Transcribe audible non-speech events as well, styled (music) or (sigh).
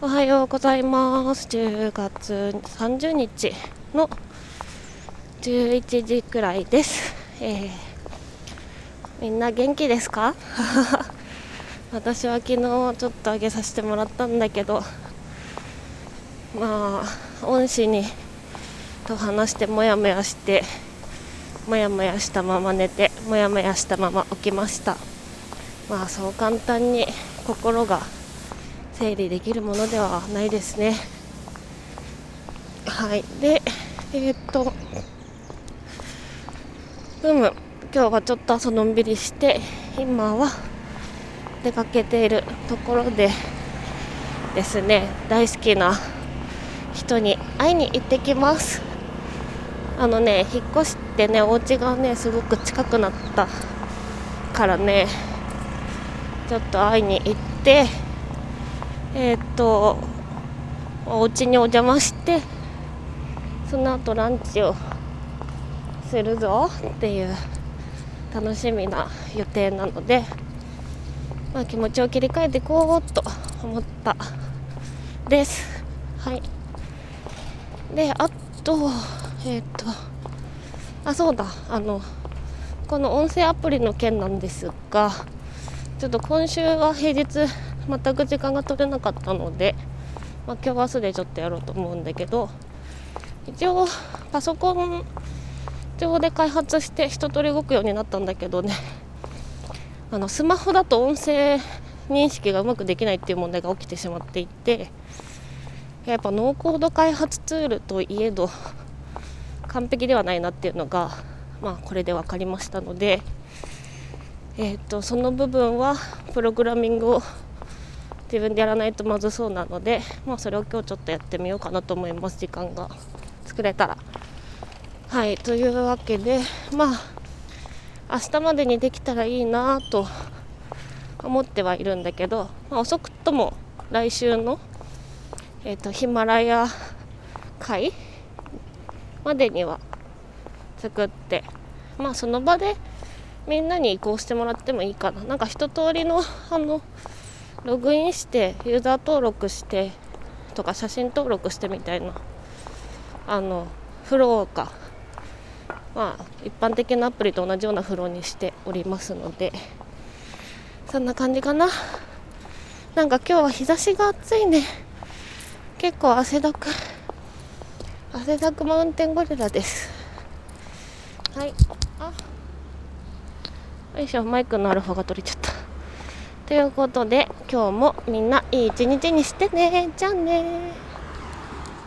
おはようございます。10月30日の11時くらいです、えー、みんな元気ですか？(laughs) 私は昨日ちょっと上げさせてもらったんだけどまあ恩師にと話してもやもやしてもやもやしたまま寝てもやもやしたまま起きました。まあそう簡単に心が整理できるものではないですね。はい。でえー、っとうむ今日はちょっと朝のんびりして今は出かけているところでですね大好きな人に会いに行ってきます。あのね引っ越してねお家がねすごく近くなったからねちょっと会いに行ってえー、っとお家にお邪魔してその後ランチをするぞっていう楽しみな予定なので、まあ、気持ちを切り替えていこうと思ったです。はい。であとえっ、とあそうだ。あのこの音声アプリの件なんですがちょっと今週は平日全く時間が取れなかったので、まあ、今日明日でちょっとやろうと思うんだけど一応パソコン上で開発して一通り動くようになったんだけどね (laughs) あのスマホだと音声認識がうまくできないっていう問題が起きてしまっていてやっぱノーコード開発ツールといえど完璧ではないなっていうのが、まあ、これで分かりましたので、えーとその部分はプログラミングを自分でやらないとまずそうなので、まあ、それを今日ちょっとやってみようかなと思います。時間が。作れたら。はいというわけでまあ明日までにできたらいいなと思ってはいるんだけど、まあ、遅くとも来週の、えーと、ヒマラヤ会までには作ってまあその場でみんなに移行してもらってもいいかな。なんか一通りのあのログインしてユーザー登録してとか写真登録してみたいなあのフローかまあ一般的なアプリと同じようなフローにしておりますのでそんな感じかな。なんか今日は日差しが暑いね。結構汗だく汗だくマウンテンゴリラです。はい。あよいしょ。マイクのアルファが取れちゃった。ということで今日もみんないい一日にしてね。じゃあね